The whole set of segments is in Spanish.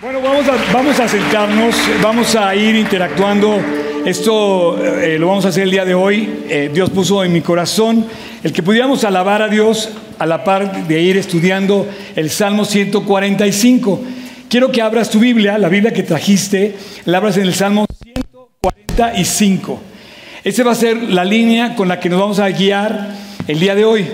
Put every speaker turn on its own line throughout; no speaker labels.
Bueno, vamos a, vamos a sentarnos, vamos a ir interactuando. Esto eh, lo vamos a hacer el día de hoy. Eh, Dios puso en mi corazón el que pudiéramos alabar a Dios a la par de ir estudiando el Salmo 145. Quiero que abras tu Biblia, la Biblia que trajiste, la abras en el Salmo 145. Esa va a ser la línea con la que nos vamos a guiar el día de hoy.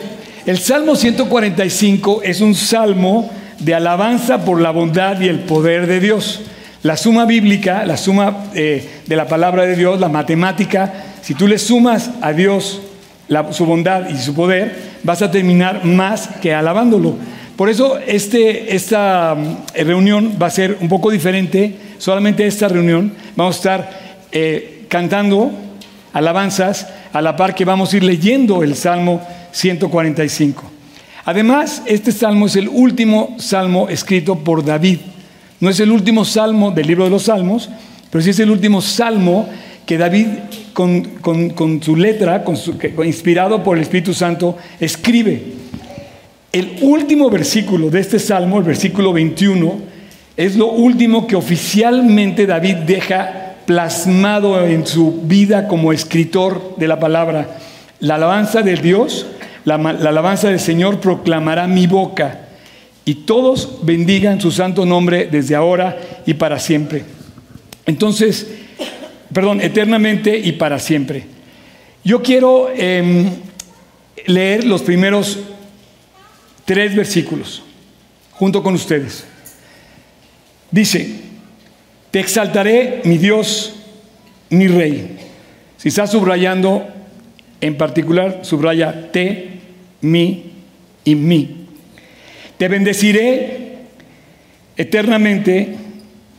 El Salmo 145 es un salmo de alabanza por la bondad y el poder de Dios. La suma bíblica, la suma eh, de la palabra de Dios, la matemática, si tú le sumas a Dios su bondad y su poder, vas a terminar más que alabándolo. Por eso este, esta mm, reunión va a ser un poco diferente, solamente esta reunión vamos a estar eh, cantando alabanzas a la par que vamos a ir leyendo el Salmo 145. Además, este salmo es el último salmo escrito por David. No es el último salmo del libro de los salmos, pero sí es el último salmo que David, con, su letra, inspirado por el Espíritu Santo, escribe. El último versículo de este salmo, el versículo 21, es lo último que oficialmente David deja plasmado en su vida como escritor de la palabra. La alabanza del Dios la, alabanza del Señor proclamará mi boca y todos bendigan su santo nombre desde ahora y para siempre. Entonces, perdón, eternamente y para siempre. Yo quiero em, leer los primeros tres versículos junto con ustedes. Dice, te exaltaré, mi Dios, mi Rey. Si estás subrayando, en particular, subraya te mí y mí. Te bendeciré eternamente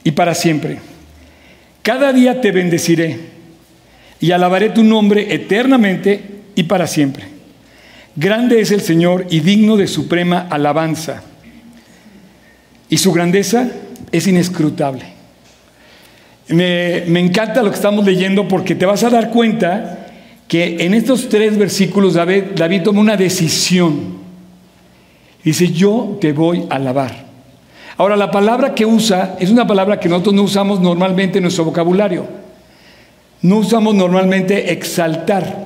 y para siempre. Cada día te bendeciré y alabaré tu nombre eternamente y para siempre. Grande es el Señor y digno de suprema alabanza. Y su grandeza es inescrutable. Me, me, encanta lo que estamos leyendo porque te vas a dar cuenta que en estos tres versículos David, David toma una decisión. Dice, yo te voy a alabar. Ahora, la palabra que usa es una palabra que nosotros no usamos normalmente en nuestro vocabulario. No usamos normalmente exaltar.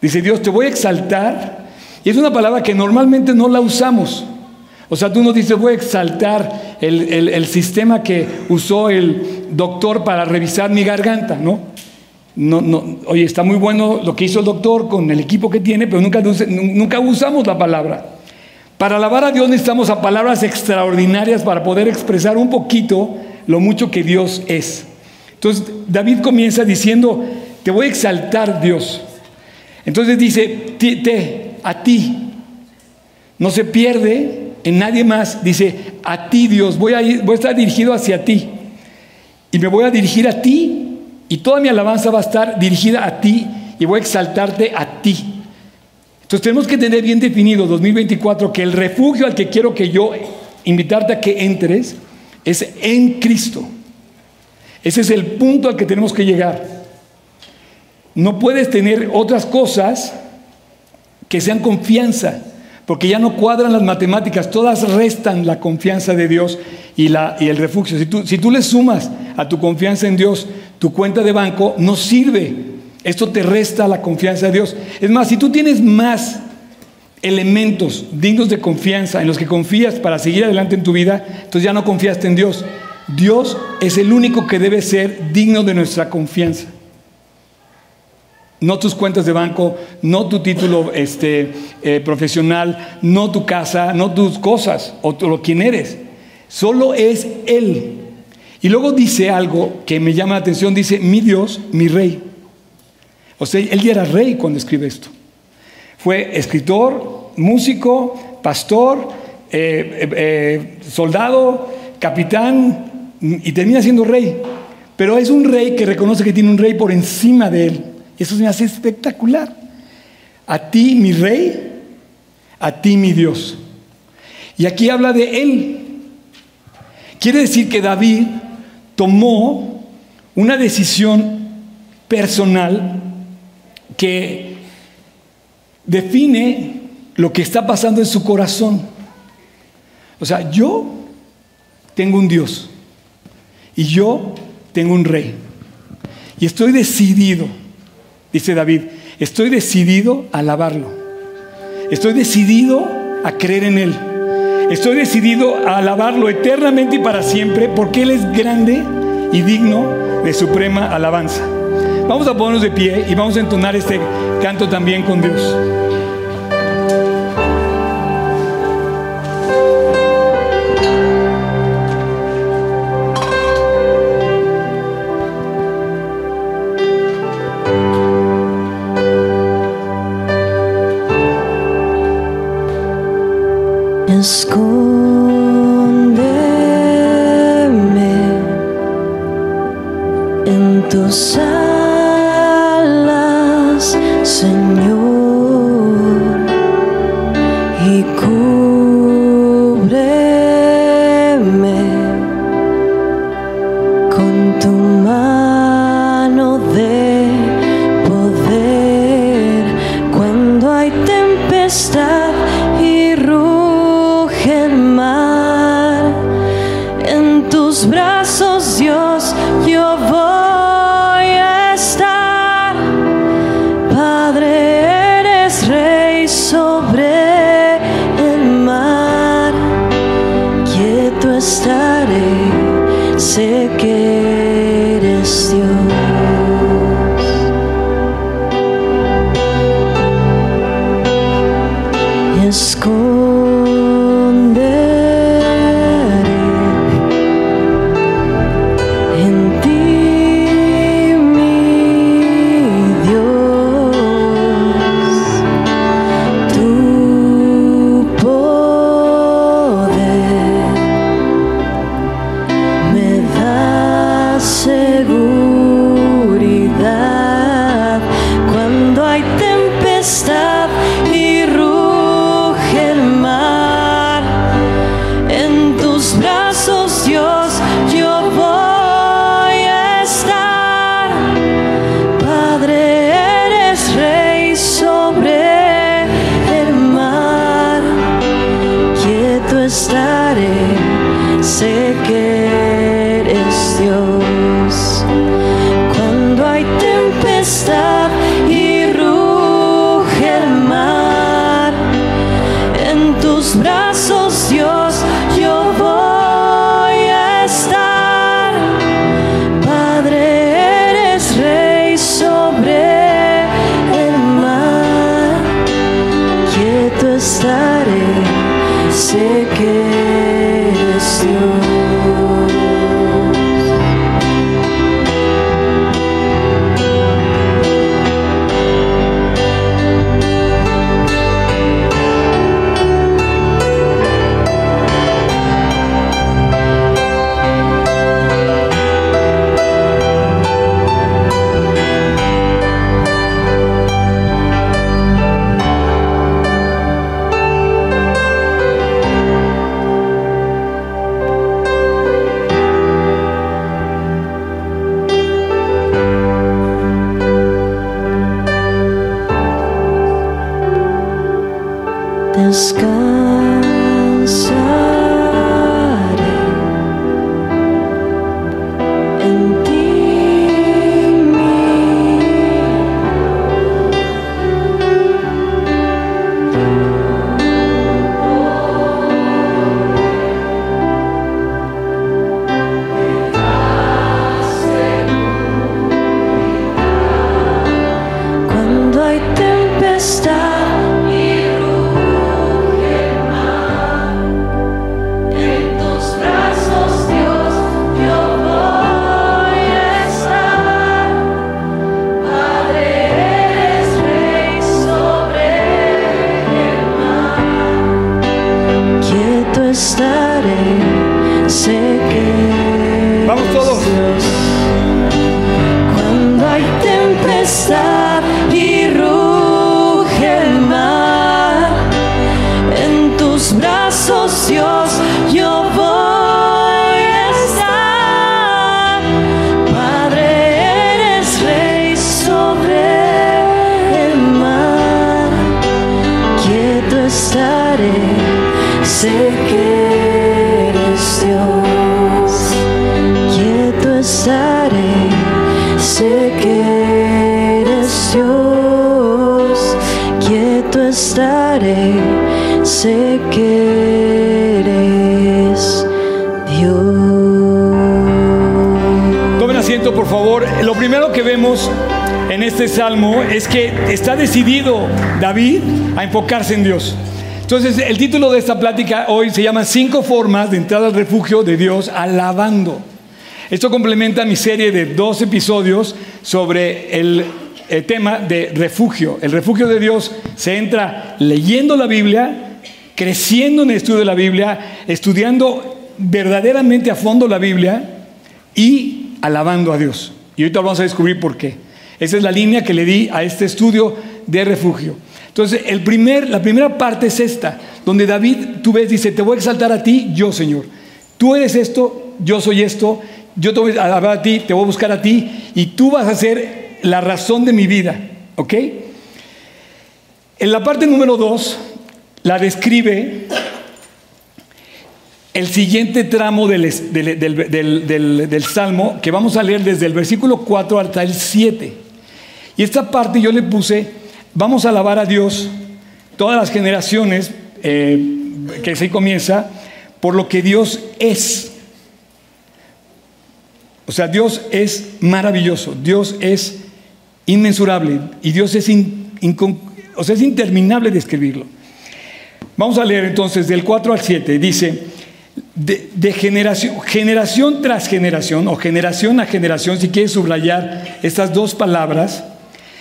Dice Dios, te voy a exaltar. Y es una palabra que normalmente no la usamos. O sea, tú no dices, voy a exaltar el, el sistema que usó el doctor para revisar mi garganta, ¿no? No, no, oye, está muy bueno lo que hizo el doctor con el equipo que tiene, pero nunca, nunca usamos la palabra. Para alabar a Dios necesitamos a palabras extraordinarias para poder expresar un poquito lo mucho que Dios es. Entonces David comienza diciendo, te voy a exaltar Dios. Entonces dice, te, a ti. No se pierde en nadie más. Dice, a ti Dios, voy a, voy a estar dirigido hacia ti. Y me voy a dirigir a ti y toda mi alabanza va a estar dirigida a ti y voy a exaltarte a ti. Entonces tenemos que tener bien definido 2024 que el refugio al que quiero que yo invitarte a que entres es en Cristo. Ese es el punto al que tenemos que llegar. No puedes tener otras cosas que sean confianza, porque ya no cuadran las matemáticas, todas restan la confianza de Dios y, la, y el refugio. Si tú, si tú le sumas a tu confianza en Dios tu cuenta de banco no sirve. Esto te resta la confianza de Dios. Es más, si tú tienes más elementos dignos de confianza en los que confías para seguir adelante en tu vida, entonces ya no confiaste en Dios. Dios es el único que debe ser digno de nuestra confianza. No tus cuentas de banco, no tu título este, eh, profesional, no tu casa, no tus cosas o, o quién eres. Solo es Él. Y luego dice algo que me llama la atención, dice, mi Dios, mi rey. O sea, él ya era rey cuando escribe esto. Fue escritor, músico, pastor, eh, eh, eh, soldado, capitán, y termina siendo rey. Pero es un rey que reconoce que tiene un rey por encima de él. Eso se me hace espectacular. A ti, mi rey, a ti, mi Dios. Y aquí habla de él. Quiere decir que David tomó una decisión personal que define lo que está pasando en su corazón. O sea, yo tengo un Dios y yo tengo un rey. Y estoy decidido, dice David, estoy decidido a alabarlo. Estoy decidido a creer en Él. Estoy decidido a alabarlo eternamente y para siempre porque Él es grande y digno de suprema alabanza. Vamos a ponernos de pie y vamos a entonar este canto también con Dios.
Sé que eres
decidido David a enfocarse en Dios. Entonces, el título de esta plática hoy se llama Cinco formas de entrar al refugio de Dios alabando. Esto complementa mi serie de dos episodios sobre el, el tema de refugio. El refugio de Dios se entra leyendo la Biblia, creciendo en el estudio de la Biblia, estudiando verdaderamente a fondo la Biblia y alabando a Dios. Y ahorita vamos a descubrir por qué. Esa es la línea que le di a este estudio de refugio. Entonces, el primer, la primera parte es esta, donde David, tú ves, dice, te voy a exaltar a ti, yo Señor. Tú eres esto, yo soy esto, yo te voy a alabar a ti, te voy a buscar a ti, y tú vas a ser la razón de mi vida. ¿Ok? En la parte número dos, la describe el siguiente tramo del, del, Salmo, que vamos a leer desde el versículo 4 hasta el 7. Y esta parte yo le puse, vamos a alabar a Dios todas las generaciones, eh, que se comienza, por lo que Dios es. O sea, Dios es maravilloso, Dios es inmensurable y Dios es, o sea, es interminable describirlo. Vamos a leer entonces del 4 al 7. Dice, de, generación, generación tras generación, o generación a generación, si quieres subrayar estas dos palabras,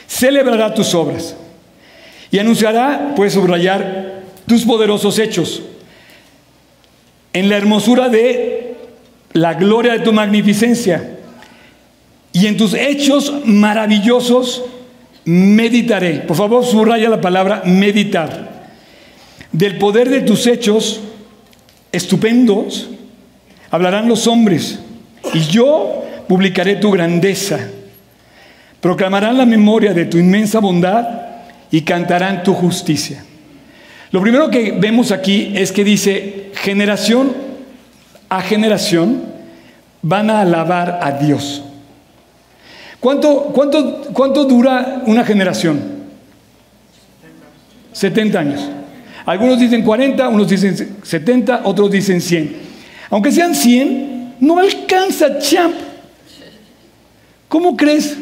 celebrará tus obras y anunciará, puedes subrayar, tus poderosos hechos en la hermosura de la gloria de tu magnificencia y en tus hechos maravillosos meditaré. Por favor, subraya la palabra meditar. Del poder de tus hechos estupendos hablarán los hombres, y yo publicaré tu grandeza. Proclamarán la memoria de tu inmensa bondad y cantarán tu justicia. Lo primero que vemos aquí es que dice, generación a generación van a alabar a Dios. ¿Cuánto, cuánto, cuánto dura una generación? 70 años. Algunos dicen 40, unos dicen 70, otros dicen 100. Aunque sean 100, no alcanza champ. ¿Cómo crees?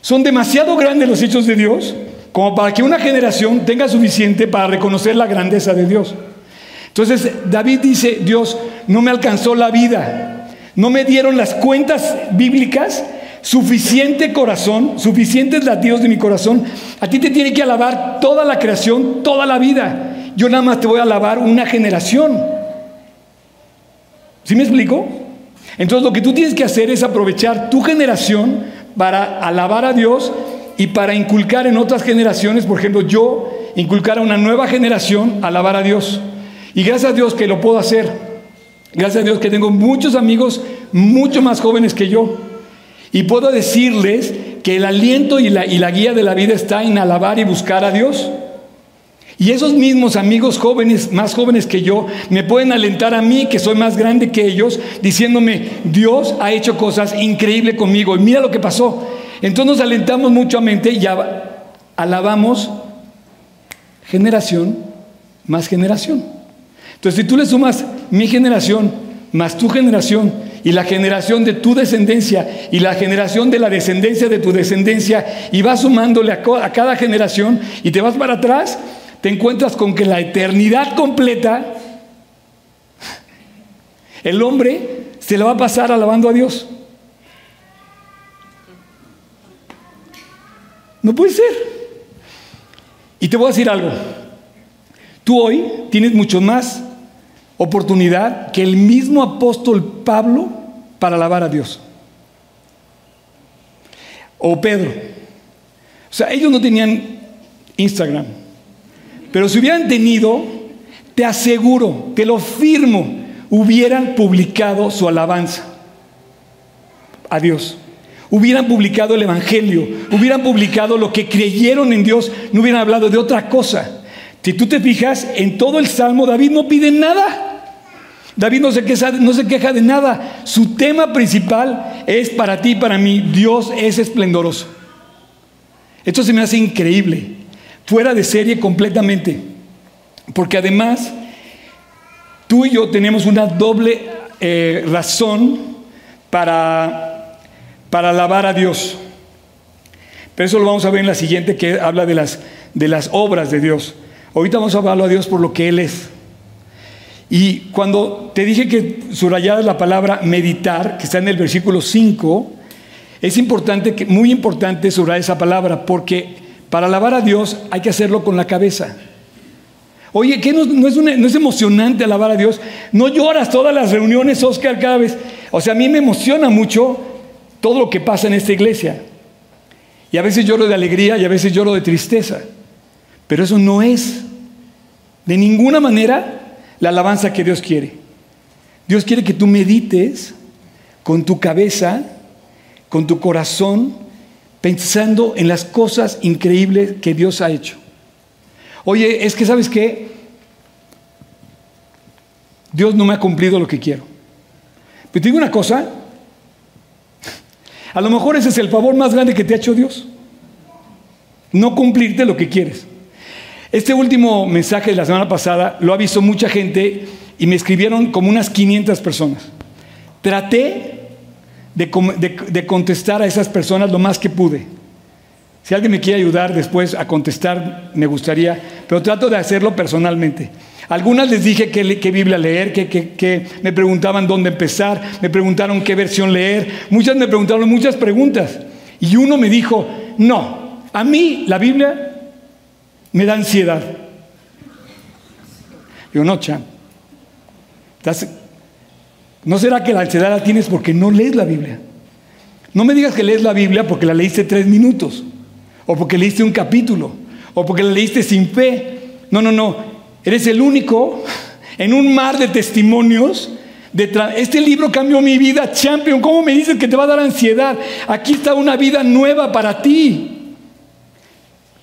Son demasiado grandes los hechos de Dios como para que una generación tenga suficiente para reconocer la grandeza de Dios. Entonces David dice, Dios, no me alcanzó la vida, no me dieron las cuentas bíblicas, suficiente corazón, suficientes latidos de mi corazón. A ti te tiene que alabar toda la creación, toda la vida yo nada más te voy a alabar una generación. ¿Sí me explico? Entonces lo que tú tienes que hacer es aprovechar tu generación para alabar a Dios y para inculcar en otras generaciones, por ejemplo, yo inculcar a una nueva generación a alabar a Dios. Y gracias a Dios que lo puedo hacer. Gracias a Dios que tengo muchos amigos mucho más jóvenes que yo. Y puedo decirles que el aliento y la, y la guía de la vida está en alabar y buscar a Dios. Y esos mismos amigos jóvenes, más jóvenes que yo, me pueden alentar a mí, que soy más grande que ellos, diciéndome, Dios ha hecho cosas increíbles conmigo y mira lo que pasó. Entonces nos alentamos mutuamente y alabamos generación más generación. Entonces si tú le sumas mi generación más tu generación y la generación de tu descendencia y la generación de la descendencia de tu descendencia y vas sumándole a, a cada generación y te vas para atrás, te encuentras con que la eternidad completa, el hombre se la va a pasar alabando a Dios. No puede ser. Y te voy a decir algo. Tú hoy tienes mucho más oportunidad que el mismo apóstol Pablo para alabar a Dios. O Pedro. O sea, ellos no tenían Instagram. Pero si hubieran tenido, te aseguro, te lo firmo, hubieran publicado su alabanza a Dios. Hubieran publicado el Evangelio, hubieran publicado lo que creyeron en Dios, no hubieran hablado de otra cosa. Si tú te fijas, en todo el Salmo David no pide nada. David no se, queja, no se queja de nada. Su tema principal es para ti para mí. Dios es esplendoroso. Esto se me hace increíble fuera de serie completamente. Porque además, tú y yo tenemos una doble eh, razón para, para alabar a Dios. Pero eso lo vamos a ver en la siguiente que habla de las, de las obras de Dios. Ahorita vamos a hablar a Dios por lo que Él es. Y cuando te dije que subrayaras la palabra meditar, que está en el versículo 5, es importante, muy importante subrayar esa palabra, porque para alabar a Dios hay que hacerlo con la cabeza. Oye, ¿qué no, es no, es emocionante alabar a Dios? ¿No lloras todas las reuniones, Oscar, cada vez? O sea, a mí me emociona mucho todo lo que pasa en esta iglesia. Y a veces lloro de alegría y a veces lloro de tristeza. Pero eso no es de ninguna manera la alabanza que Dios quiere. Dios quiere que tú medites con tu cabeza, con tu corazón, pensando en las cosas increíbles que Dios ha hecho. Oye, es que sabes qué? Dios no me ha cumplido lo que quiero. Pero te digo una cosa, a lo mejor ese es el favor más grande que te ha hecho Dios. No cumplirte lo que quieres. Este último mensaje de la semana pasada lo ha visto mucha gente y me escribieron como unas 500 personas. Traté de, contestar a esas personas lo más que pude. Si alguien me quiere ayudar después a contestar, me gustaría, pero trato de hacerlo personalmente. Algunas les dije qué, Biblia leer, que, me preguntaban dónde empezar, me preguntaron qué versión leer, muchas me preguntaron muchas preguntas. Y uno me dijo, no, a mí la Biblia me da ansiedad. Digo, no, Chan. ¿No será que la ansiedad la tienes porque no lees la Biblia? No me digas que lees la Biblia porque la leíste tres minutos, o porque leíste un capítulo, o porque la leíste sin fe. No, no, no. Eres el único en un mar de testimonios. Este libro cambió mi vida, champion. ¿Cómo me dices que te va a dar ansiedad? Aquí está una vida nueva para ti.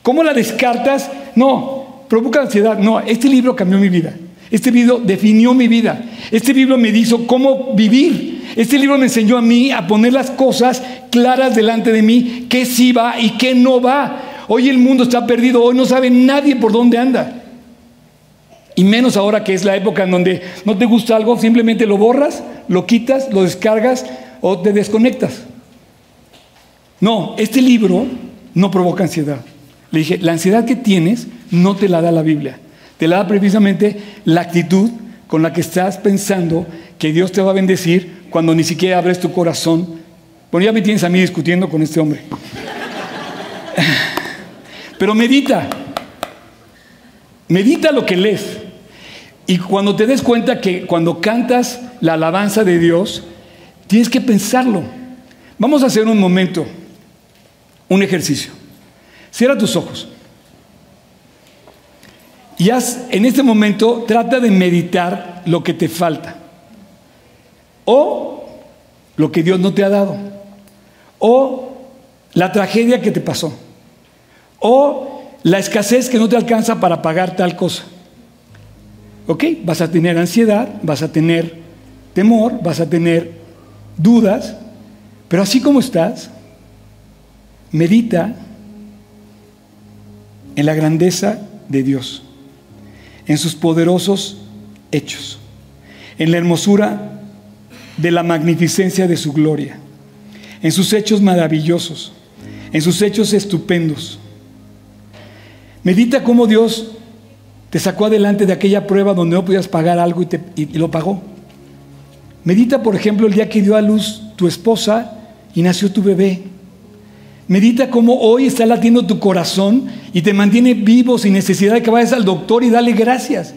¿Cómo la descartas? No, provoca ansiedad. No, este libro cambió mi vida. Este libro definió mi vida. Este libro me dijo cómo vivir. Este libro me enseñó a mí a poner las cosas claras delante de mí, qué sí va y qué no va. Hoy el mundo está perdido, hoy no sabe nadie por dónde anda. Y menos ahora que es la época en donde no te gusta algo, simplemente lo borras, lo quitas, lo descargas o te desconectas. No, este libro no provoca ansiedad. Le dije, la ansiedad que tienes no te la da la Biblia, te la da precisamente la actitud con la que estás pensando que Dios te va a bendecir cuando ni siquiera abres tu corazón. Bueno, ya me tienes a mí discutiendo con este hombre. Pero medita, medita lo que lees. Y cuando te des cuenta que cuando cantas la alabanza de Dios, tienes que pensarlo. Vamos a hacer un momento, un ejercicio. Cierra tus ojos. Y haz, en este momento, trata de meditar lo que te falta. O lo que Dios no te ha dado. O la tragedia que te pasó. O la escasez que no te alcanza para pagar tal cosa. ¿Ok? Vas a tener ansiedad, vas a tener temor, vas a tener dudas. Pero así como estás, medita en la grandeza de Dios, en sus poderosos hechos, en la hermosura de la magnificencia de su gloria, en sus hechos maravillosos, en sus hechos estupendos. Medita cómo Dios te sacó adelante de aquella prueba donde no podías pagar algo y, y lo pagó. Medita, por ejemplo, el día que dio a luz tu esposa y nació tu bebé. Medita cómo hoy está latiendo tu corazón y te mantiene vivo sin necesidad de que vayas al doctor y dale gracias.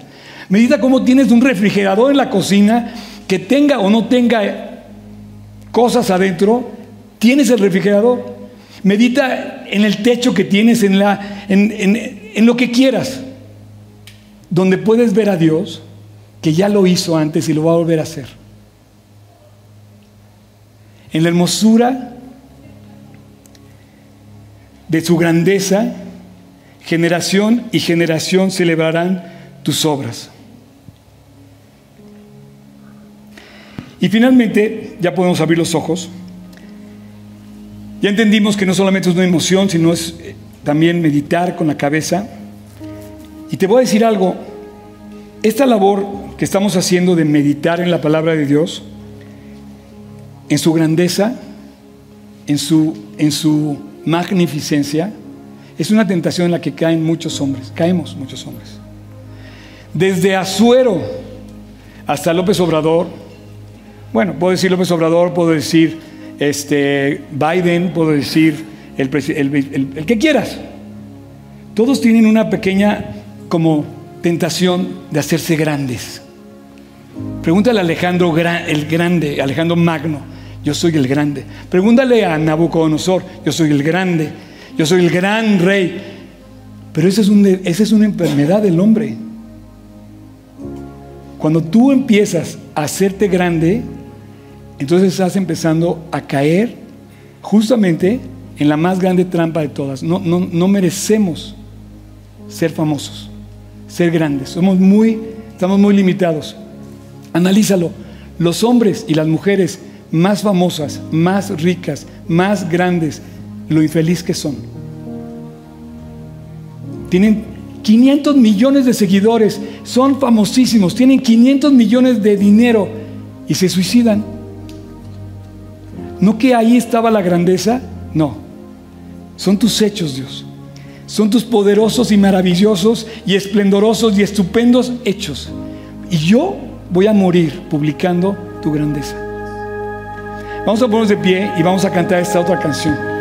Medita cómo tienes un refrigerador en la cocina que tenga o no tenga cosas adentro, tienes el refrigerador. Medita en el techo que tienes, en, la, en lo que quieras, donde puedes ver a Dios que ya lo hizo antes y lo va a volver a hacer. En la hermosura de su grandeza, generación y generación celebrarán tus obras. Y finalmente, ya podemos abrir los ojos. Ya entendimos que no solamente es una emoción, sino es eh, también meditar con la cabeza. Y te voy a decir algo, esta labor que estamos haciendo de meditar en la palabra de Dios, en su grandeza, en su, en su magnificencia, es una tentación en la que caen muchos hombres, caemos muchos hombres. Desde Azuero hasta López Obrador, bueno, puedo decir López Obrador, puedo decir este, Biden, puedo decir el, el que quieras. Todos tienen una pequeña como tentación de hacerse grandes. Pregúntale a Alejandro el Grande, Alejandro Magno, yo soy el grande. Pregúntale a Nabucodonosor, yo soy el grande, yo soy el gran rey. Pero esa es, esa es una enfermedad del hombre. Cuando tú empiezas a hacerte grande, entonces estás empezando a caer justamente en la más grande trampa de todas. No, no, no merecemos ser famosos, ser grandes. Somos muy, estamos muy limitados. Analízalo. Los hombres y las mujeres más famosas, más ricas, más grandes, lo infeliz que son. Tienen 500 millones de seguidores, son famosísimos, tienen 500 millones de dinero y se suicidan. ¿No que ahí estaba la grandeza? No. Son tus hechos, Dios. Son tus poderosos y maravillosos y esplendorosos y estupendos hechos. Y yo voy a morir publicando tu grandeza. Vamos a ponernos de pie y vamos a cantar esta otra canción.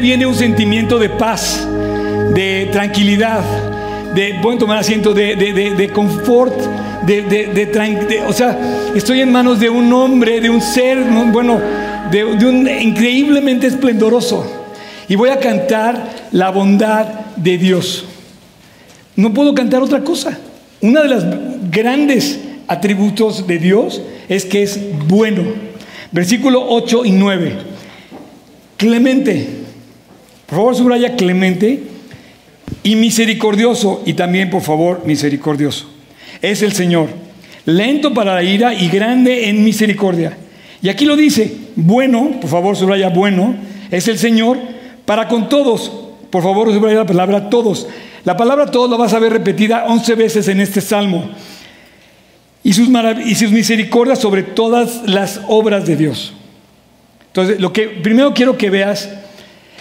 Viene un sentimiento de paz, de tranquilidad, de, pueden tomar asiento, de, de, de, de confort, de, o sea, estoy en manos de un hombre, de un ser, bueno, de, un increíblemente esplendoroso. Y voy a cantar la bondad de Dios. No puedo cantar otra cosa. Una de las grandes atributos de Dios es que es bueno. Versículo 8 y 9. Clemente. Por favor, subraya clemente y misericordioso. Y también, por favor, misericordioso. Es el Señor. Lento para la ira y grande en misericordia. Y aquí lo dice, bueno, por favor, subraya bueno, es el Señor para con todos. Por favor, subraya la palabra todos. La palabra todos la vas a ver repetida 11 veces en este salmo. Y sus, y sus misericordias sobre todas las obras de Dios. Entonces, lo que primero quiero que veas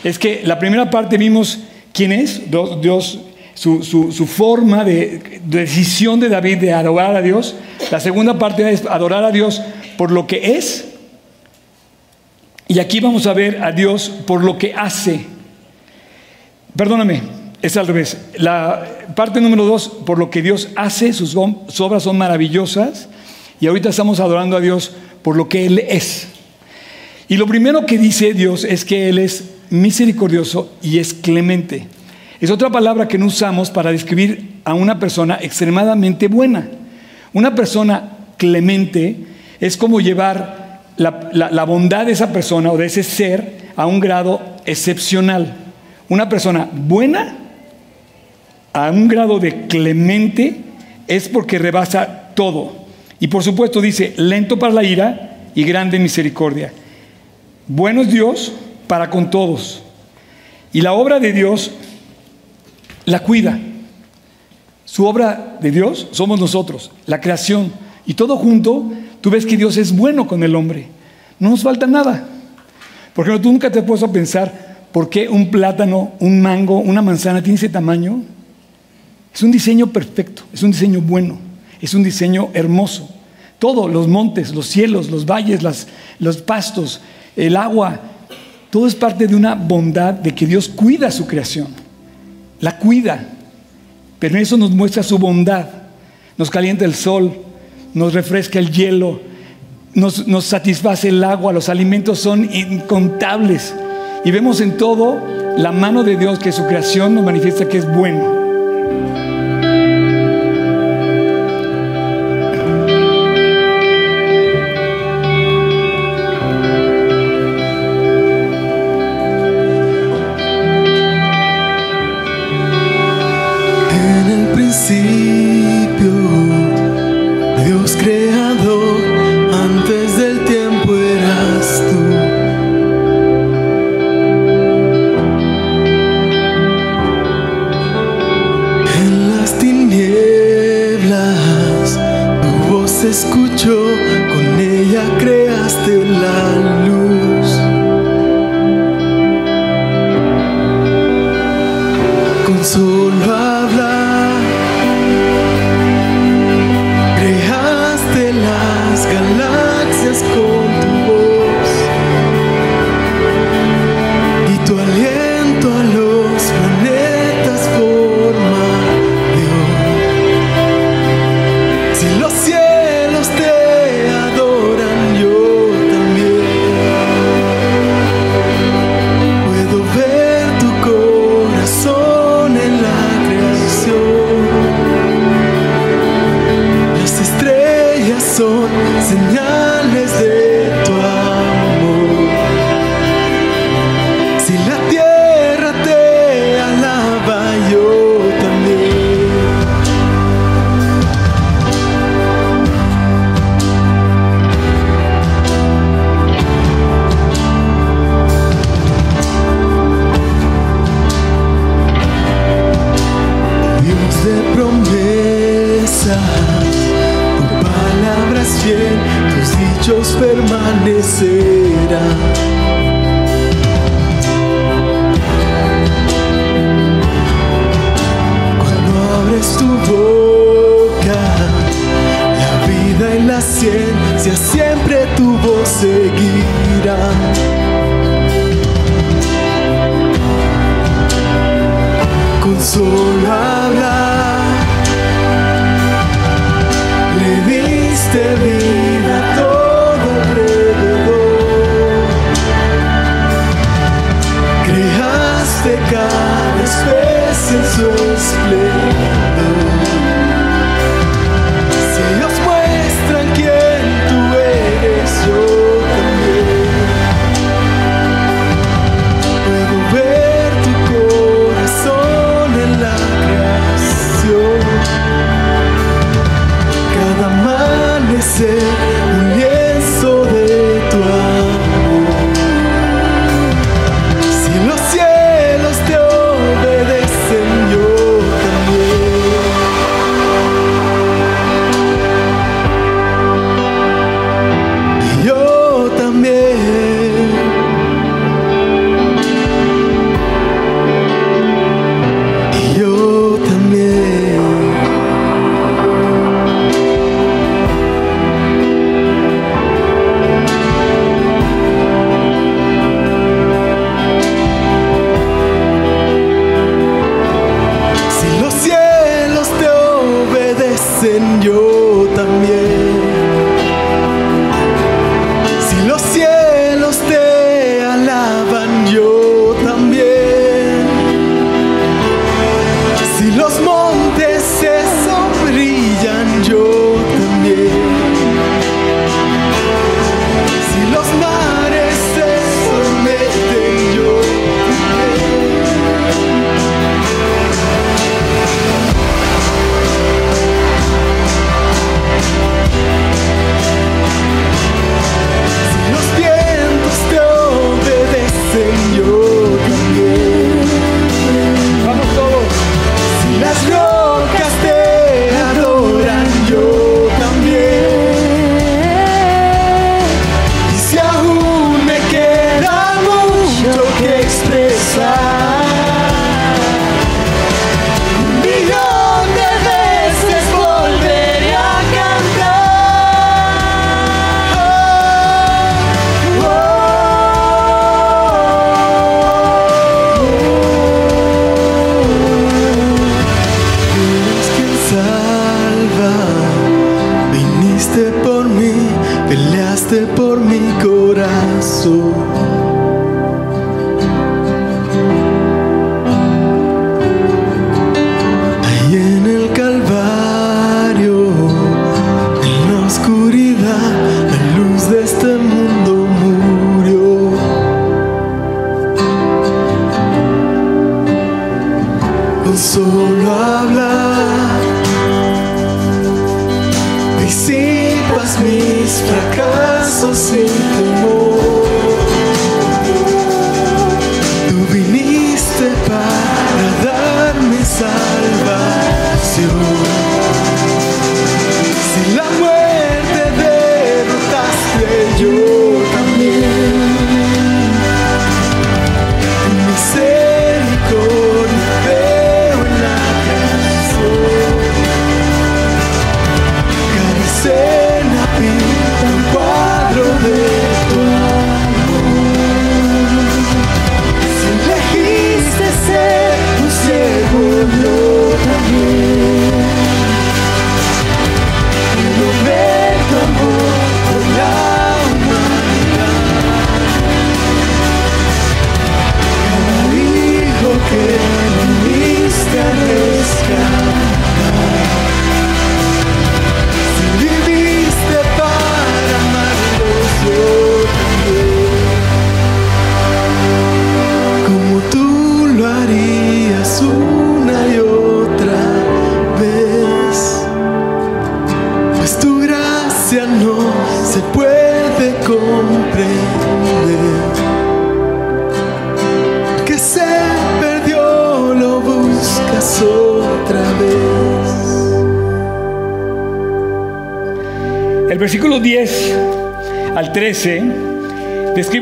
es que la primera parte vimos quién es Dios, su, forma de, decisión de David de adorar a Dios. La segunda parte es adorar a Dios por lo que es. Y aquí vamos a ver a Dios por lo que hace. Perdóname, es al revés. La parte número dos, por lo que Dios hace, sus obras son maravillosas. Y ahorita estamos adorando a Dios por lo que Él es. Y lo primero que dice Dios es que Él es misericordioso y es clemente. Es otra palabra que no usamos para describir a una persona extremadamente buena. Una persona clemente es como llevar la, bondad de esa persona o de ese ser a un grado excepcional. Una persona buena a un grado de clemente es porque rebasa todo. Y por supuesto dice, lento para la ira y grande misericordia. Bueno es Dios para con todos. Y la obra de Dios la cuida. Su obra de Dios somos nosotros, la creación. Y todo junto, tú ves que Dios es bueno con el hombre. No nos falta nada. Porque tú nunca te has puesto a pensar por qué un plátano, un mango, una manzana tiene ese tamaño. Es un diseño perfecto, es un diseño bueno, es un diseño hermoso. Todo, los montes, los cielos, los valles, los pastos, el agua, todo es parte de una bondad de que Dios cuida su creación la cuida, pero eso nos muestra su bondad. Nos calienta el sol, nos refresca el hielo, nos, nos satisface el agua, los alimentos son incontables. Y vemos en todo la mano de Dios que su creación nos manifiesta que es bueno.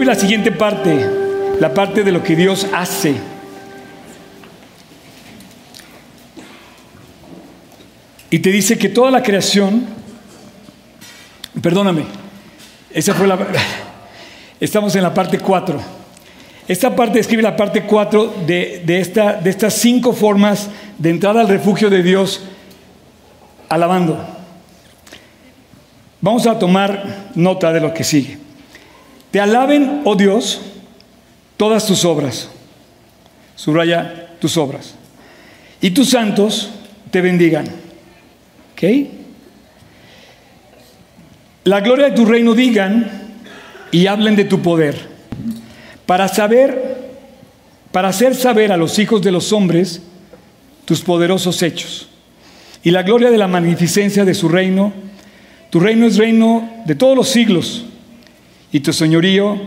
la siguiente parte, la parte de lo que Dios hace. Y te dice que toda la creación, perdóname, esa fue la... Estamos en la parte 4. Esta parte describe la parte 4 de, de, esta, de estas cinco formas de entrar al refugio de Dios alabando. Vamos a tomar nota de lo que sigue. Te alaben, oh Dios, todas tus obras. Subraya tus obras. Y tus santos te bendigan. ¿Ok? La gloria de tu reino digan y hablen de tu poder, para saber, para hacer saber a los hijos de los hombres tus poderosos hechos y la gloria de la magnificencia de su reino. Tu reino es reino de todos los siglos y tu señorío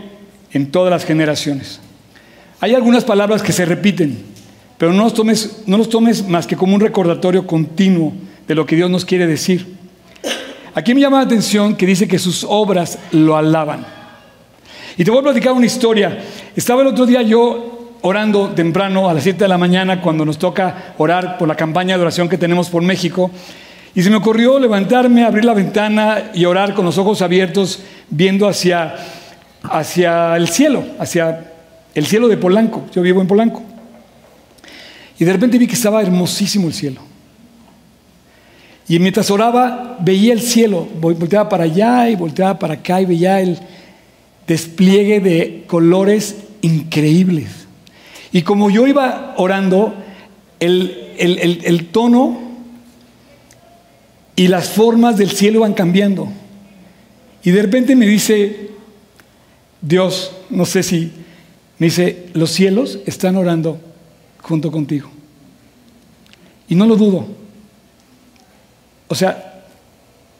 en todas las generaciones. Hay algunas palabras que se repiten, pero no los tomes, no los tomes más que como un recordatorio continuo de lo que Dios nos quiere decir. Aquí me llama la atención que dice que sus obras lo alaban. Y te voy a platicar una historia. Estaba el otro día yo orando temprano a las 7 de la mañana cuando nos toca orar por la campaña de oración que tenemos por México. Y se me ocurrió levantarme, abrir la ventana y orar con los ojos abiertos, viendo hacia, hacia el cielo, hacia el cielo de Polanco. Yo vivo en Polanco. Y de repente vi que estaba hermosísimo el cielo. Y mientras oraba, veía el cielo, volteaba para allá y volteaba para acá y veía el despliegue de colores increíbles. Y como yo iba orando, el, el tono y las formas del cielo iban cambiando. Y de repente me dice, Dios, no sé si, me dice, los cielos están orando junto contigo. Y no lo dudo. O sea,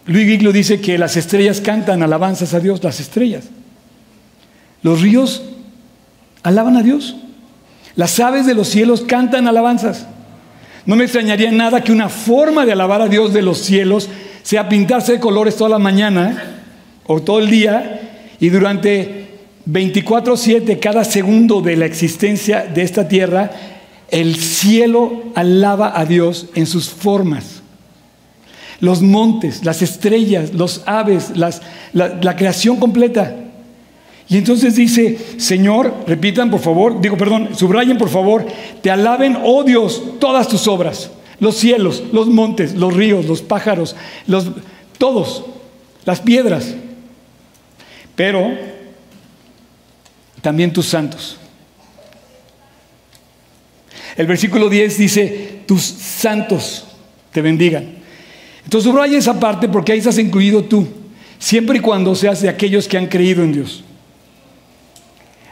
Luis Giglio dice que las estrellas cantan alabanzas a Dios, las estrellas. Los ríos alaban a Dios. Las aves de los cielos cantan alabanzas. No me extrañaría nada que una forma de alabar a Dios de los cielos sea pintarse de colores toda la mañana o todo el día y durante 24/7, cada segundo de la existencia de esta tierra, el cielo alaba a Dios en sus formas los montes, las estrellas, los aves, la, creación completa. Y entonces dice, Señor, repitan por favor, digo, perdón, subrayen por favor, te alaben, oh Dios, todas tus obras, los cielos, los montes, los ríos, los pájaros, los, todos, las piedras, pero también tus santos. El versículo 10 dice, tus santos te bendigan. Entonces subraya esa parte porque ahí estás incluido tú, siempre y cuando seas de aquellos que han creído en Dios.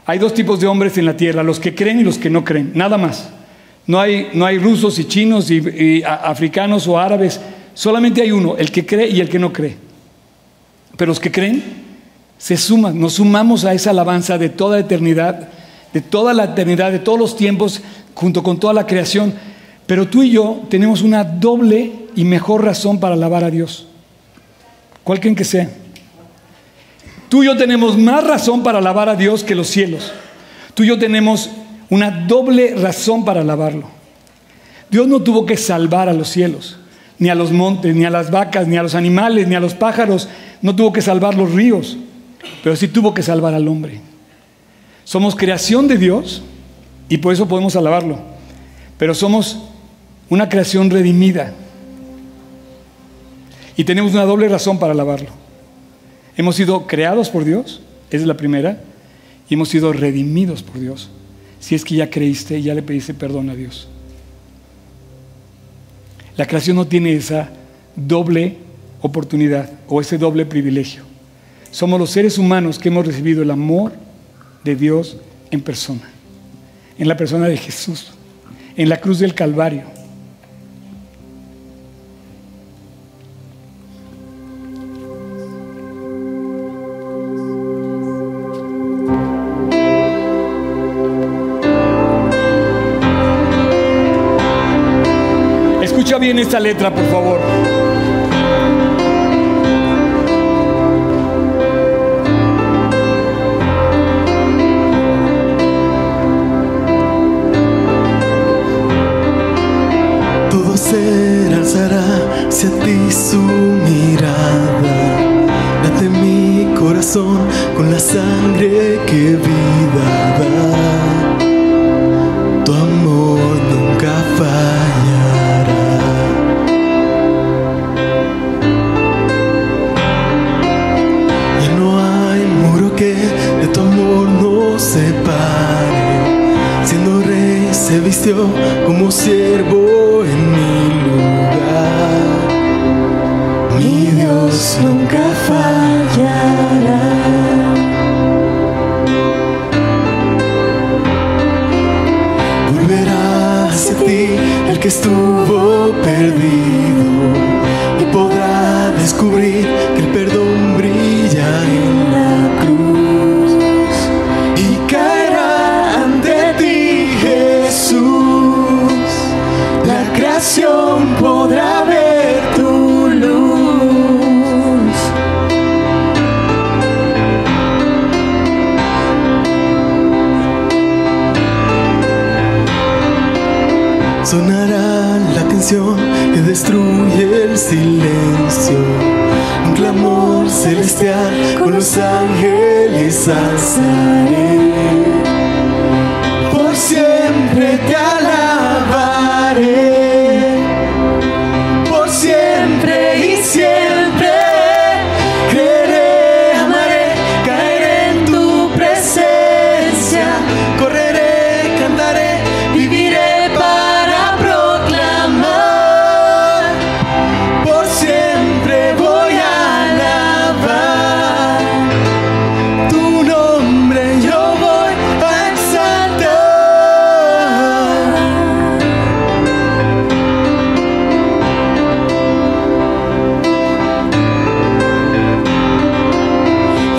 Hay dos tipos de hombres en la tierra, los que creen y los que no creen, nada más. No hay, no hay rusos y chinos y, africanos o árabes, solamente hay uno, el que cree y el que no cree. Pero los que creen se suman, nos sumamos a esa alabanza de toda eternidad, de toda la eternidad, de todos los tiempos, junto con toda la creación. Pero tú y yo tenemos una doble y mejor razón para alabar a Dios. ¿Cuál creen que sea? Tú y yo tenemos más razón para alabar a Dios que los cielos. Tú y yo tenemos una doble razón para alabarlo. Dios no tuvo que salvar a los cielos, ni a los montes, ni a las vacas, ni a los animales, ni a los pájaros. No tuvo que salvar los ríos, pero sí tuvo que salvar al hombre. Somos creación de Dios y por eso podemos alabarlo. Pero somos una creación redimida. Y tenemos una doble razón para alabarlo. Hemos sido creados por Dios, esa es la primera, y hemos sido redimidos por Dios. Si es que ya creíste y ya le pediste perdón a Dios. La creación no tiene esa doble oportunidad o ese doble privilegio. Somos los seres humanos que hemos recibido el amor de Dios en persona, en la persona de Jesús, en la cruz del Calvario. Bien esta letra, por favor.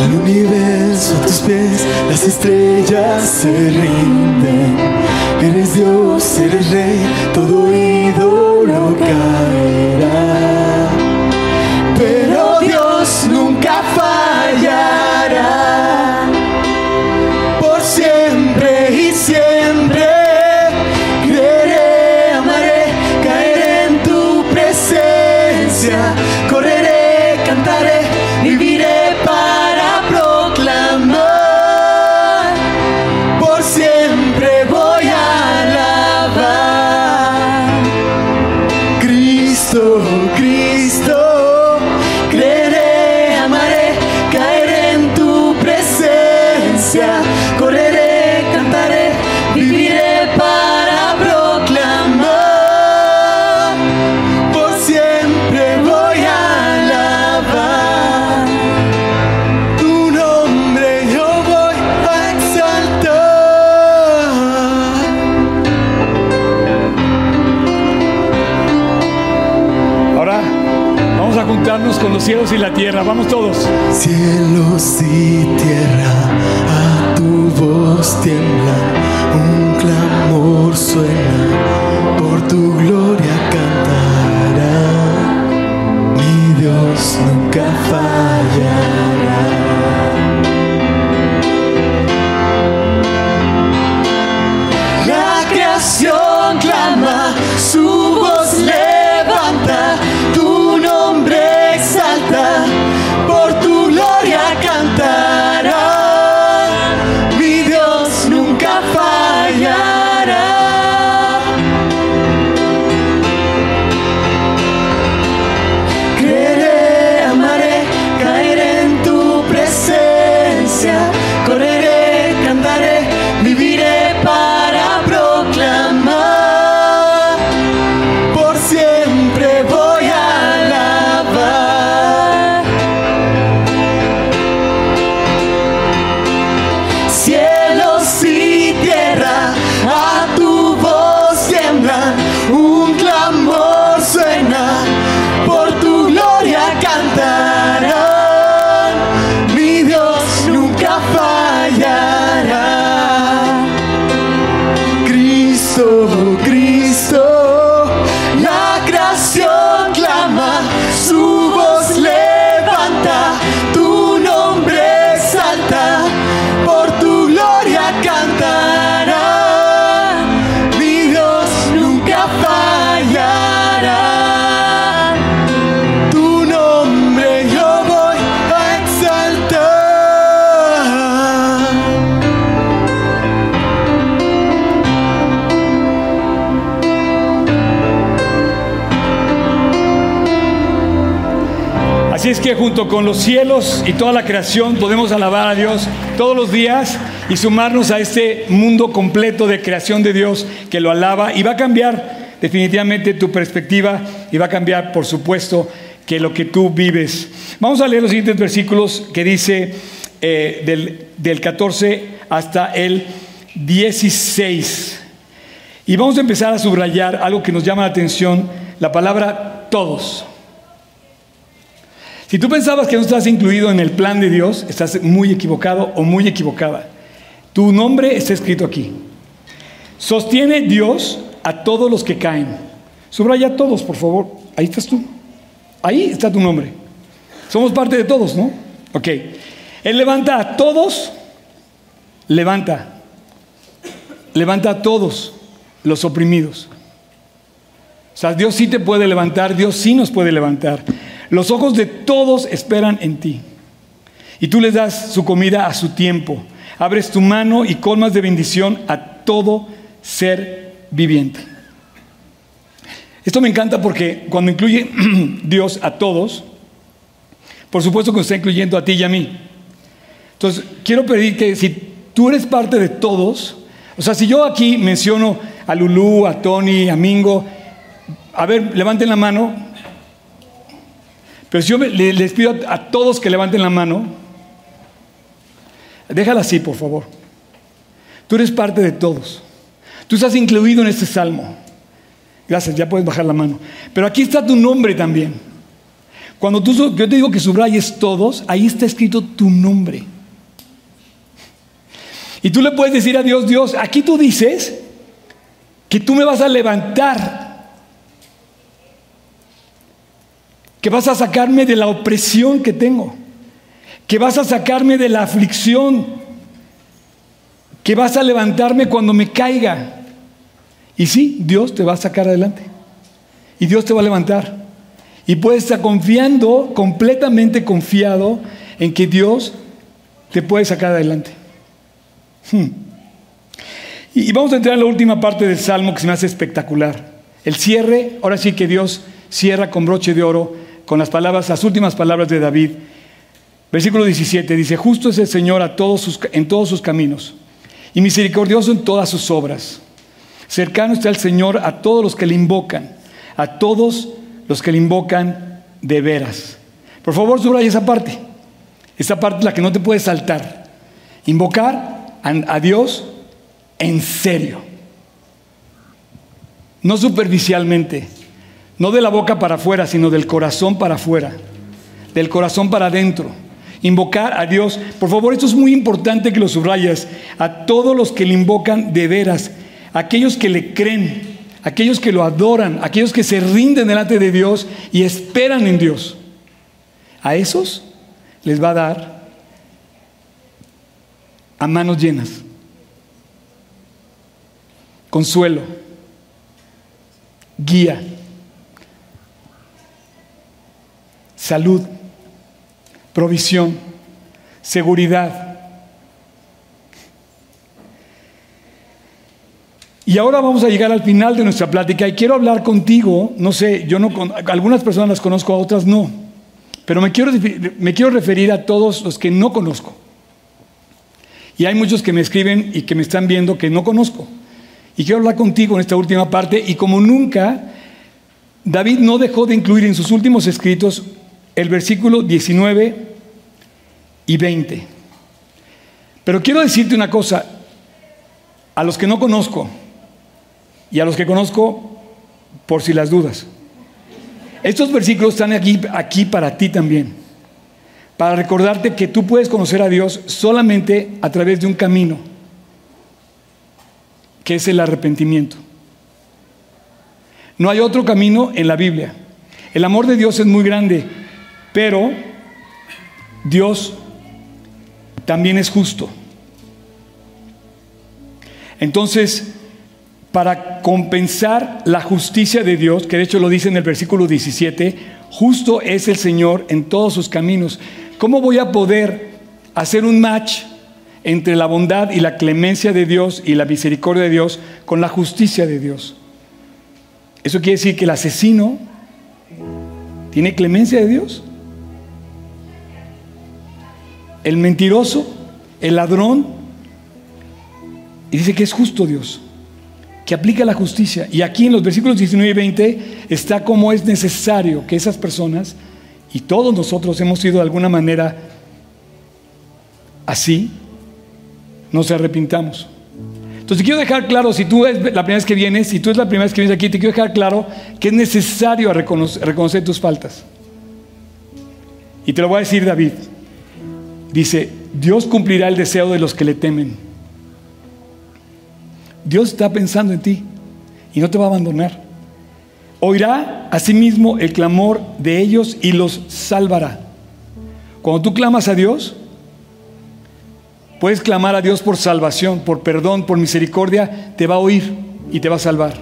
El universo a tus pies, las estrellas se rinden. Eres Dios, eres Rey, todo ídolo caerá.
Vamos todos. con los cielos y toda la creación podemos alabar a Dios todos los días
y sumarnos a este mundo completo de creación de Dios que lo alaba y va a cambiar definitivamente tu perspectiva y va a cambiar, por supuesto, que lo que tú vives. Vamos a leer los siguientes versículos que dice eh, del, del 14 hasta el 16. Y vamos a empezar a subrayar algo que nos llama la atención, la palabra todos. Si tú pensabas que no estás incluido en el plan de Dios, estás muy equivocado o muy equivocada. Tu nombre está escrito aquí. Sostiene Dios a todos los que caen. Subraya a todos, por favor. Ahí estás tú. Ahí está tu nombre. Somos parte de todos, ¿no? Ok. Él levanta a todos, levanta. Levanta a todos los oprimidos. O sea, Dios sí te puede levantar, Dios sí nos puede levantar. Los ojos de todos esperan en ti. Y tú les das su comida a su tiempo. Abres tu mano y colmas de bendición a todo ser viviente. Esto me encanta porque cuando incluye Dios a todos, por supuesto que está incluyendo a ti y a mí. Entonces, quiero pedir que si tú eres parte de todos, o sea, si yo aquí menciono a Lulú, a Tony, a Mingo, a ver, levanten la mano. Pero si yo les pido a todos que levanten la mano, déjala así, por favor. Tú eres parte de todos. Tú estás incluido en este salmo. Gracias, ya puedes bajar la mano. Pero aquí está tu nombre también. Cuando tú, yo te digo que subrayes todos, ahí está escrito tu nombre. Y tú le puedes decir a Dios, Dios, aquí tú dices que tú me vas a levantar, que vas a sacarme de la opresión que tengo, que vas a sacarme de la aflicción, que vas a levantarme cuando me caiga. Y sí, Dios te va a sacar adelante. Y Dios te va a levantar. Y puedes estar confiando, completamente confiado en que Dios te puede sacar adelante. Hmm. Y vamos a entrar en la última parte del Salmo que se me hace espectacular. El cierre, ahora sí que Dios cierra con broche de oro, con las palabras, las últimas palabras de David. Versículo 17 dice, justo es el Señor a todos sus, en todos sus caminos y misericordioso en todas sus obras. Cercano está el Señor a todos los que le invocan, a todos los que le invocan de veras. Por favor, subraya esa parte. Esa parte es la que no te puedes saltar. Invocar a Dios en serio. No superficialmente. No de la boca para afuera, sino del corazón para afuera. Del corazón para adentro. Invocar a Dios. Por favor, esto es muy importante que lo subrayas. A todos los que le invocan de veras aquellos que le creen, aquellos que lo adoran, aquellos que se rinden delante de Dios y esperan en Dios. A esos les va a dar a manos llenas consuelo, guía, salud, provisión, seguridad Y ahora vamos a llegar al final de nuestra plática y quiero hablar contigo, no sé, yo no algunas personas las conozco, a otras no, pero me quiero, me quiero referir a todos los que no conozco. Y hay muchos que me escriben y que me están viendo que no conozco. Y quiero hablar contigo en esta última parte y como nunca, David no dejó de incluir en sus últimos escritos el versículo 19 y 20. Pero quiero decirte una cosa, a los que no conozco, y a los que conozco por si las dudas. Estos versículos están aquí, aquí para ti también, para recordarte que tú puedes conocer a Dios solamente a través de un camino, que es el arrepentimiento. No hay otro camino en la Biblia. El amor de Dios es muy grande, pero Dios también es justo. Entonces, para compensar la justicia de Dios, que de hecho lo dice en el versículo 17, justo es el Señor en todos sus caminos. ¿Cómo voy a poder hacer un match entre la bondad y la clemencia de Dios y la misericordia de Dios con la justicia de Dios? Eso quiere decir que el asesino tiene clemencia de Dios. El mentiroso, el ladrón, Y dice que es justo Dios, que aplica la justicia. Y aquí en los versículos 19 y 20 está como es necesario que esas personas, y todos nosotros hemos sido de alguna manera así, nos arrepintamos. Entonces quiero dejar claro, si tú es la primera vez que vienes, si tú es la primera vez que vienes aquí, te quiero dejar claro que es necesario reconocer, reconocer tus faltas. Y te lo voy a decir David. Dice, Dios cumplirá el deseo de los que le temen. Dios está pensando en ti y no te va a abandonar. Oirá asimismo el clamor de ellos y los salvará. Cuando tú clamas a Dios, Puedes clamar a Dios por salvación, por perdón, por misericordia, te va a oír y te va a salvar.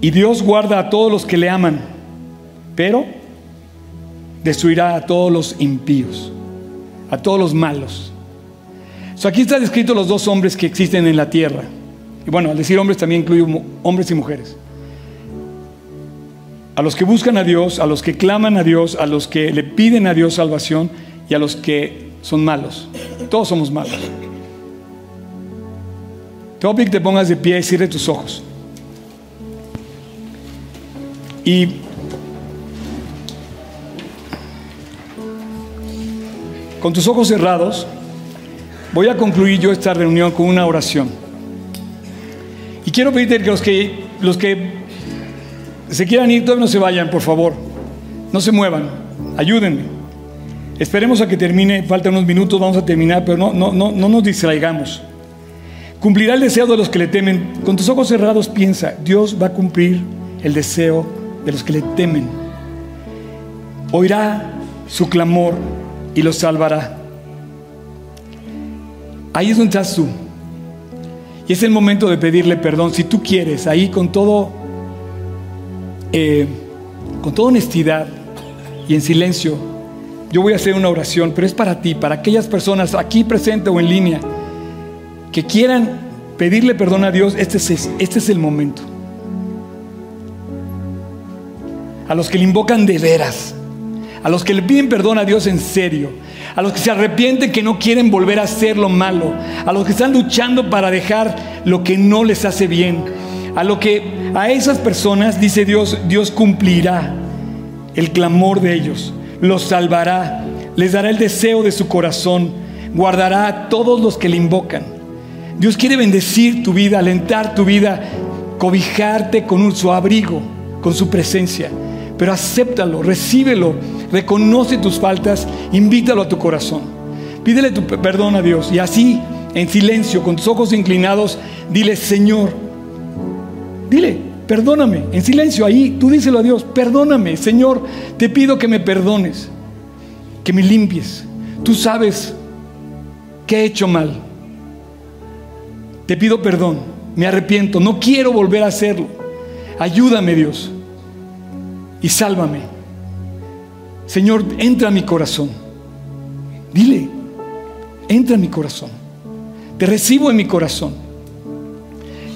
Y Dios guarda a todos los que le aman, pero destruirá a todos los impíos, a todos los malos. aquí están descritos los dos hombres que existen en la tierra. Y bueno, al decir hombres también incluye hombres y mujeres. A los que buscan a Dios, a los que claman a Dios, a los que le piden a Dios salvación, y a los que son malos. Todos somos malos. Que te pongas de pie y cierre tus ojos. Y con tus ojos cerrados, voy a concluir yo esta reunión con una oración. Y quiero pedirte que los que, los que se quieran ir, no se vayan, por favor. No se muevan. Ayúdenme. Esperemos a que termine, faltan unos minutos, vamos a terminar, pero no, no, no, no nos distraigamos. Cumplirá el deseo de los que le temen. Con tus ojos cerrados piensa, Dios va a cumplir el deseo de los que le temen. Oirá su clamor y los salvará. Ahí es donde estás tú. Y es el momento de pedirle perdón. Si tú quieres, ahí con todo, eh, con toda honestidad y en silencio, yo voy a hacer una oración, pero es para ti, para aquellas personas aquí presentes o en línea que quieran pedirle perdón a Dios, este es, este es el momento. A los que le invocan de veras, a los que le piden perdón a Dios en serio, a los que se arrepienten que no quieren volver a hacer lo malo, a los que están luchando para dejar lo que no les hace bien, a lo que a esas personas dice Dios, Dios cumplirá el clamor de ellos. Los salvará, les dará el deseo de su corazón, guardará a todos los que le invocan. Dios quiere bendecir tu vida, alentar tu vida, cobijarte con su abrigo, con su presencia. Pero acéptalo, recíbelo, reconoce tus faltas, invítalo a tu corazón. Pídele tu perdón a Dios y así, en silencio, con tus ojos inclinados, dile, Señor, dile, perdóname, en silencio ahí, tú díselo a Dios, perdóname, Señor, te pido que me perdones, que me limpies. Tú sabes que he hecho mal. Te pido perdón, me arrepiento, no quiero volver a hacerlo. Ayúdame Dios y sálvame. Señor, entra a mi corazón. Dile, entra en mi corazón. Te recibo en mi corazón.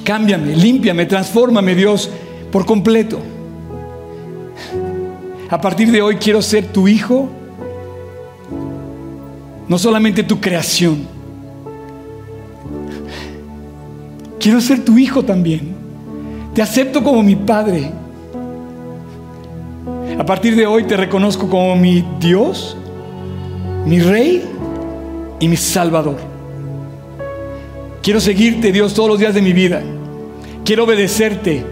Cámbiame, límpiame, transfórmame, Dios, por completo. A partir de hoy quiero ser tu hijo, no solamente tu creación. Quiero ser tu hijo también. Te acepto como mi padre. A partir de hoy te reconozco como mi Dios, mi rey y mi salvador. Quiero seguirte, Dios, todos los días de mi vida. Quiero obedecerte.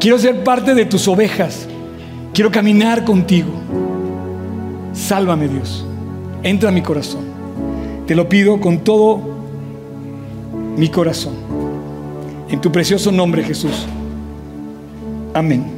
Quiero ser parte de tus ovejas. Quiero caminar contigo. Sálvame, Dios. Entra a mi corazón. Te lo pido con todo mi corazón. En tu precioso nombre, Jesús. Amén.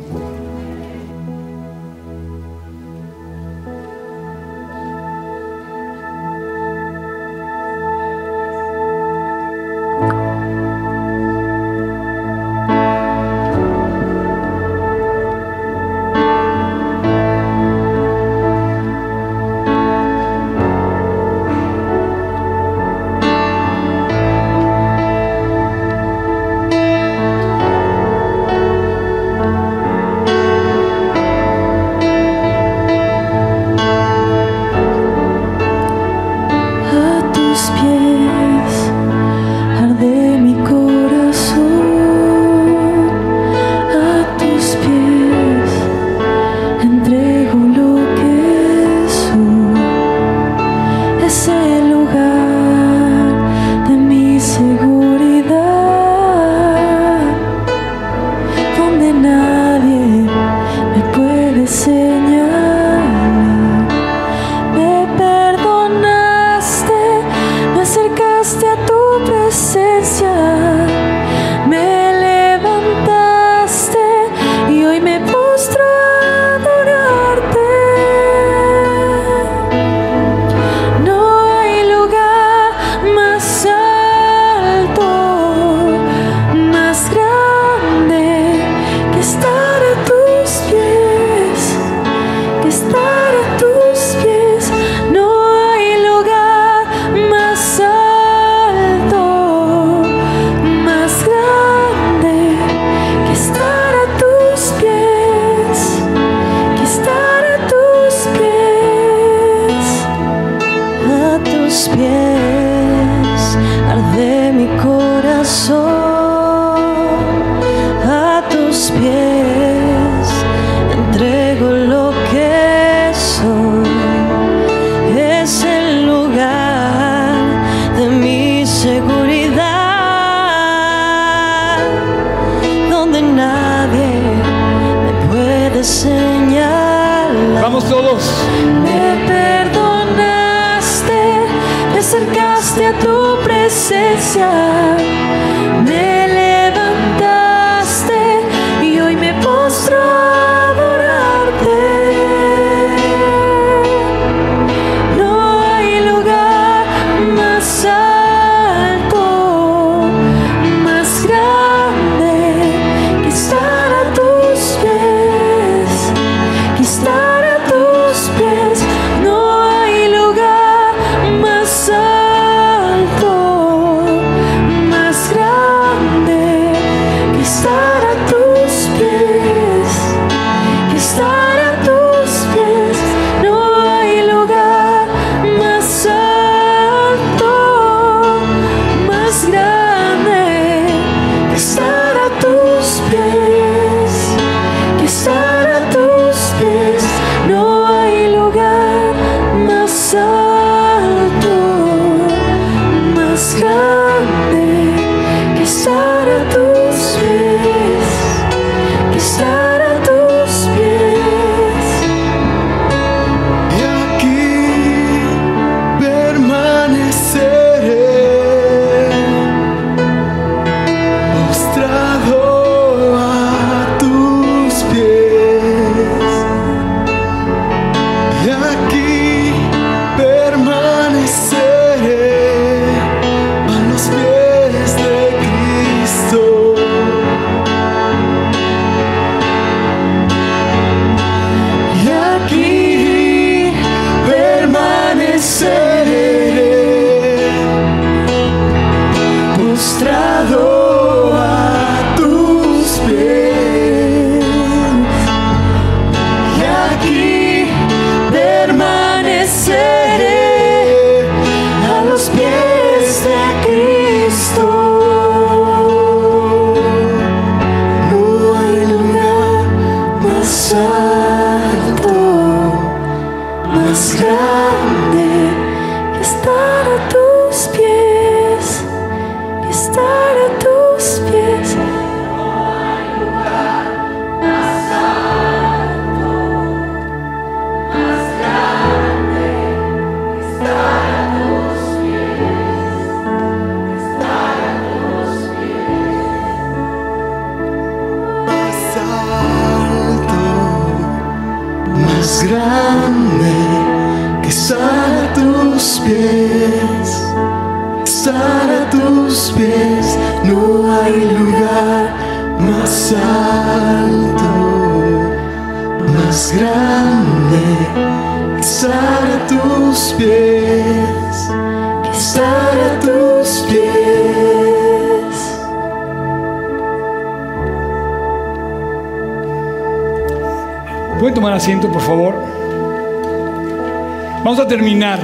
Terminar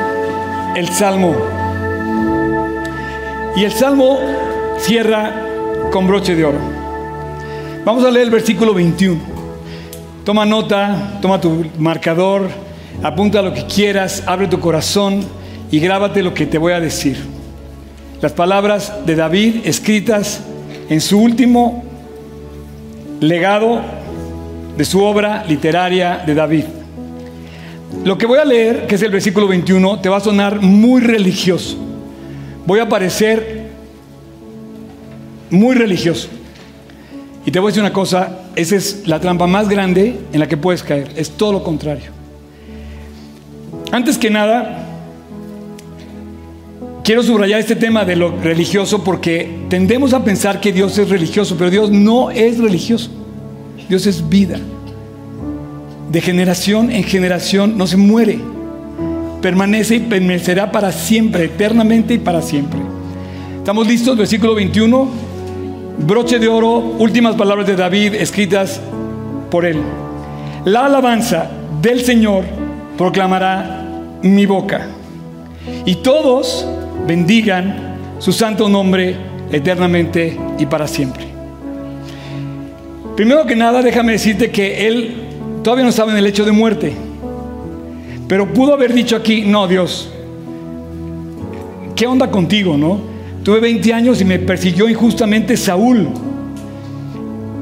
el salmo. Y el salmo cierra con broche de oro. Vamos a leer el versículo 21. Toma nota, toma tu marcador, apunta lo que quieras, abre tu corazón y grábate lo que te voy a decir. Las palabras de David escritas en su último legado de su obra literaria de David. Lo que voy a leer, que es el versículo 21, te va a sonar muy religioso. Voy a parecer muy religioso. Y te voy a decir una cosa, esa es la trampa más grande en la que puedes caer. Es todo lo contrario. Antes que nada, quiero subrayar este tema de lo religioso porque tendemos a pensar que Dios es religioso, pero Dios no es religioso. Dios es vida. De generación en generación no se muere. Permanece y permanecerá para siempre, eternamente y para siempre. ¿Estamos listos? Versículo 21. Broche de oro, últimas palabras de David escritas por él. La alabanza del Señor proclamará mi boca. Y todos bendigan su santo nombre eternamente y para siempre. Primero que nada, déjame decirte que él todavía no estaba en el hecho de muerte, pero pudo haber dicho aquí, no, Dios, ¿qué onda contigo, no? Tuve 20 años y me persiguió injustamente Saúl.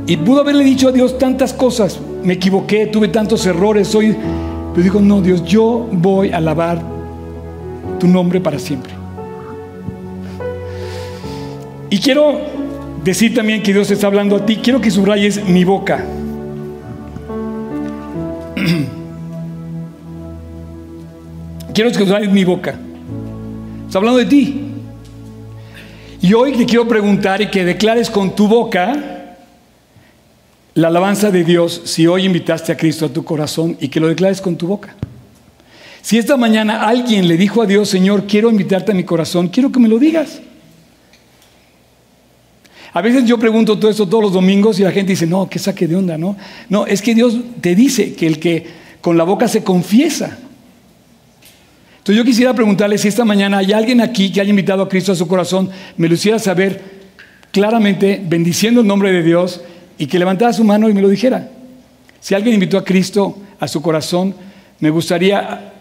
Y pudo haberle dicho a Dios tantas cosas. Me equivoqué, tuve tantos errores, soy... Pero digo, no, Dios, yo voy a alabar tu nombre para siempre. Y quiero decir también que Dios está hablando a ti. Quiero que subrayes mi boca. quiero subrayes mi boca. Está hablando de ti. Y hoy te quiero preguntar y que declares con tu boca la alabanza de Dios si hoy invitaste a Cristo a tu corazón y que lo declares con tu boca. Si esta mañana alguien le dijo a Dios, Señor, quiero invitarte a mi corazón, quiero que me lo digas. A veces yo pregunto todo esto todos los domingos y la gente dice, no, que saque de onda, ¿no? No, es que Dios te dice que el que con la boca se confiesa. Entonces yo quisiera preguntarle si esta mañana hay alguien aquí que haya invitado a Cristo a su corazón, me lo hiciera saber claramente, bendiciendo el nombre de Dios y que levantara su mano y me lo dijera. Si alguien invitó a Cristo a su corazón, me gustaría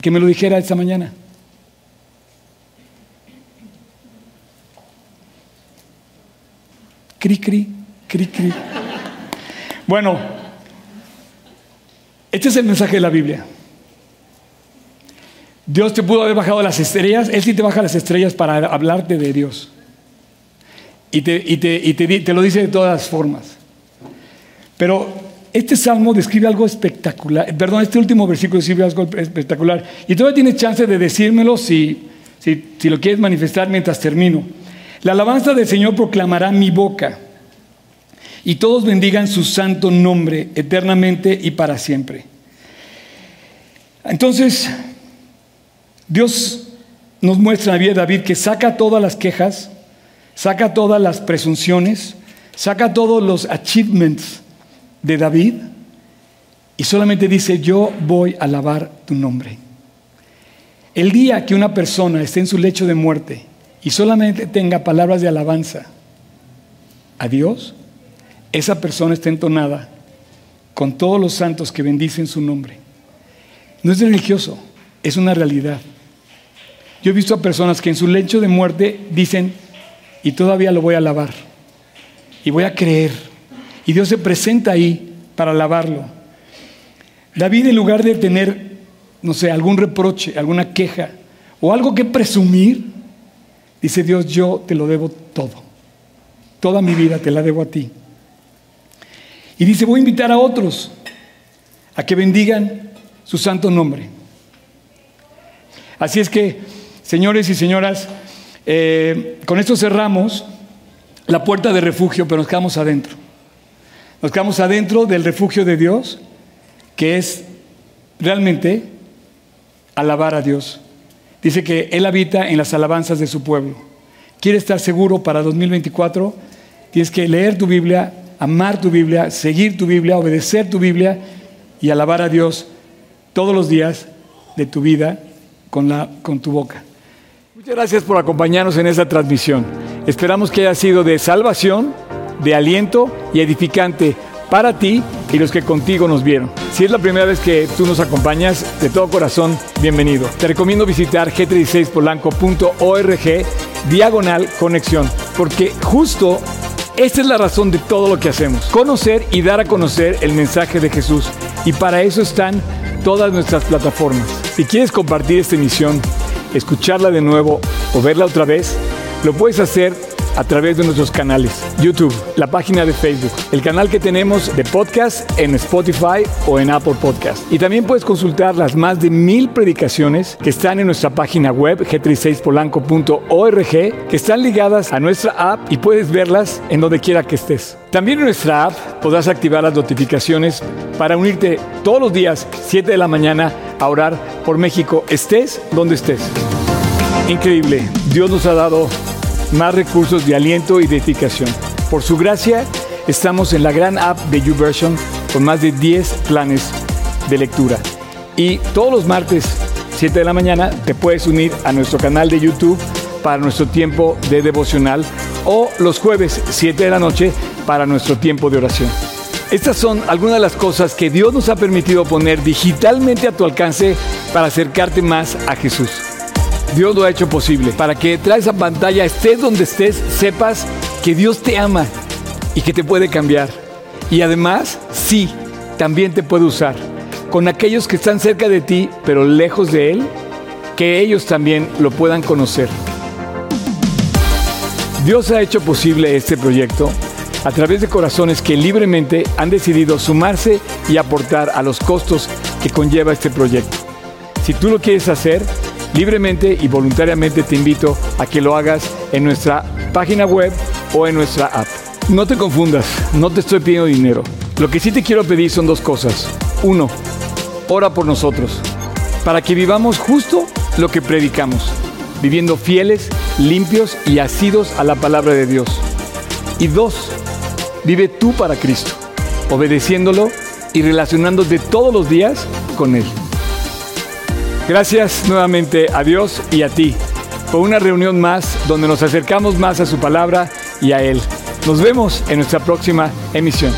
que me lo dijera esta mañana. Cri, cri, cri, cri. Bueno, este es el mensaje de la Biblia. Dios te pudo haber bajado las estrellas, Él sí te baja las estrellas para hablarte de Dios. Y te, y te, te lo dice de todas formas. Pero este salmo describe algo espectacular. Perdón, este último versículo describe algo espectacular. Y todavía tienes chance de decírmelo si, si, si lo quieres manifestar mientras termino. La alabanza del Señor proclamará mi boca. Y todos bendigan su santo nombre eternamente y para siempre. Entonces, Dios nos muestra en la vida de David que saca todas las quejas, saca todas las presunciones, saca todos los achievements de David y solamente dice, yo voy a alabar tu nombre. El día que una persona esté en su lecho de muerte y solamente tenga palabras de alabanza a Dios, esa persona está entonada con todos los santos que bendicen su nombre. No es religioso, es una realidad. Yo he visto a personas que en su lecho de muerte dicen, y todavía lo voy a alabar, y voy a creer, y Dios se presenta ahí para alabarlo. David en lugar de tener, no sé, algún reproche, alguna queja, o algo que presumir, dice Dios, yo te lo debo todo, toda mi vida te la debo a ti. Y dice, voy a invitar a otros a que bendigan su santo nombre. Así es que Señores y señoras, eh, con esto cerramos la puerta de refugio, pero nos quedamos adentro. Nos quedamos adentro del refugio de Dios, que es realmente alabar a Dios. Dice que Él habita en las alabanzas de su pueblo. ¿Quieres estar seguro para 2024? Tienes que leer tu Biblia, amar tu Biblia, seguir tu Biblia, obedecer tu Biblia y alabar a Dios todos los días de tu vida con, la, con tu boca. Muchas gracias por acompañarnos en esta transmisión. Esperamos que haya sido de salvación, de aliento y edificante para ti y los que contigo nos vieron. Si es la primera vez que tú nos acompañas, de todo corazón, bienvenido. Te recomiendo visitar g36polanco.org diagonal conexión, porque justo esta es la razón de todo lo que hacemos, conocer y dar a conocer el mensaje de Jesús. Y para eso están todas nuestras plataformas. Si quieres compartir esta emisión, escucharla de nuevo o verla otra vez, lo puedes hacer a través de nuestros canales, YouTube, la página de Facebook, el canal que tenemos de podcast en Spotify o en Apple Podcast. Y también puedes consultar las más de mil predicaciones que están en nuestra página web g36polanco.org, que están ligadas a nuestra app y puedes verlas en donde quiera que estés. También en nuestra app podrás activar las notificaciones para unirte todos los días, 7 de la mañana, a orar por México, estés donde estés. Increíble, Dios nos ha dado más recursos de aliento y de edificación. Por su gracia, estamos en la gran app de YouVersion con más de 10 planes de lectura. Y todos los martes, 7 de la mañana, te puedes unir a nuestro canal de YouTube para nuestro tiempo de devocional o los jueves 7 de la noche para nuestro tiempo de oración. Estas son algunas de las cosas que Dios nos ha permitido poner digitalmente a tu alcance para acercarte más a Jesús. Dios lo ha hecho posible para que detrás de esa pantalla, estés donde estés, sepas que Dios te ama y que te puede cambiar. Y además, sí, también te puede usar con aquellos que están cerca de ti, pero lejos de Él, que ellos también lo puedan conocer. Dios ha hecho posible este proyecto a través de corazones que libremente han decidido sumarse y aportar a los costos que conlleva este proyecto. Si tú lo quieres hacer, libremente y voluntariamente te invito a que lo hagas en nuestra página web o en nuestra app. No te confundas, no te estoy pidiendo dinero. Lo que sí te quiero pedir son dos cosas. Uno, ora por nosotros, para que vivamos justo lo que predicamos, viviendo fieles, limpios y asidos a la palabra de Dios. Y dos, vive tú para Cristo, obedeciéndolo y relacionándote todos los días con Él. Gracias nuevamente a Dios y a ti por una reunión más donde nos acercamos más a su palabra y a Él. Nos vemos en nuestra próxima emisión.